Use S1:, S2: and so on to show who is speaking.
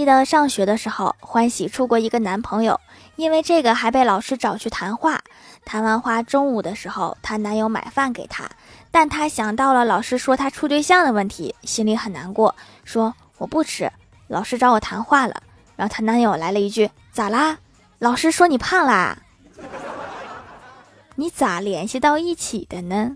S1: 记得上学的时候欢喜处过一个男朋友因为这个还被老师找去谈话谈完话中午的时候她男友买饭给她但她想到了老师说她处对象的问题心里很难过说我不吃老师找我谈话了然后她男友来了一句咋啦？老师说你胖啦。你咋联系到一起的呢？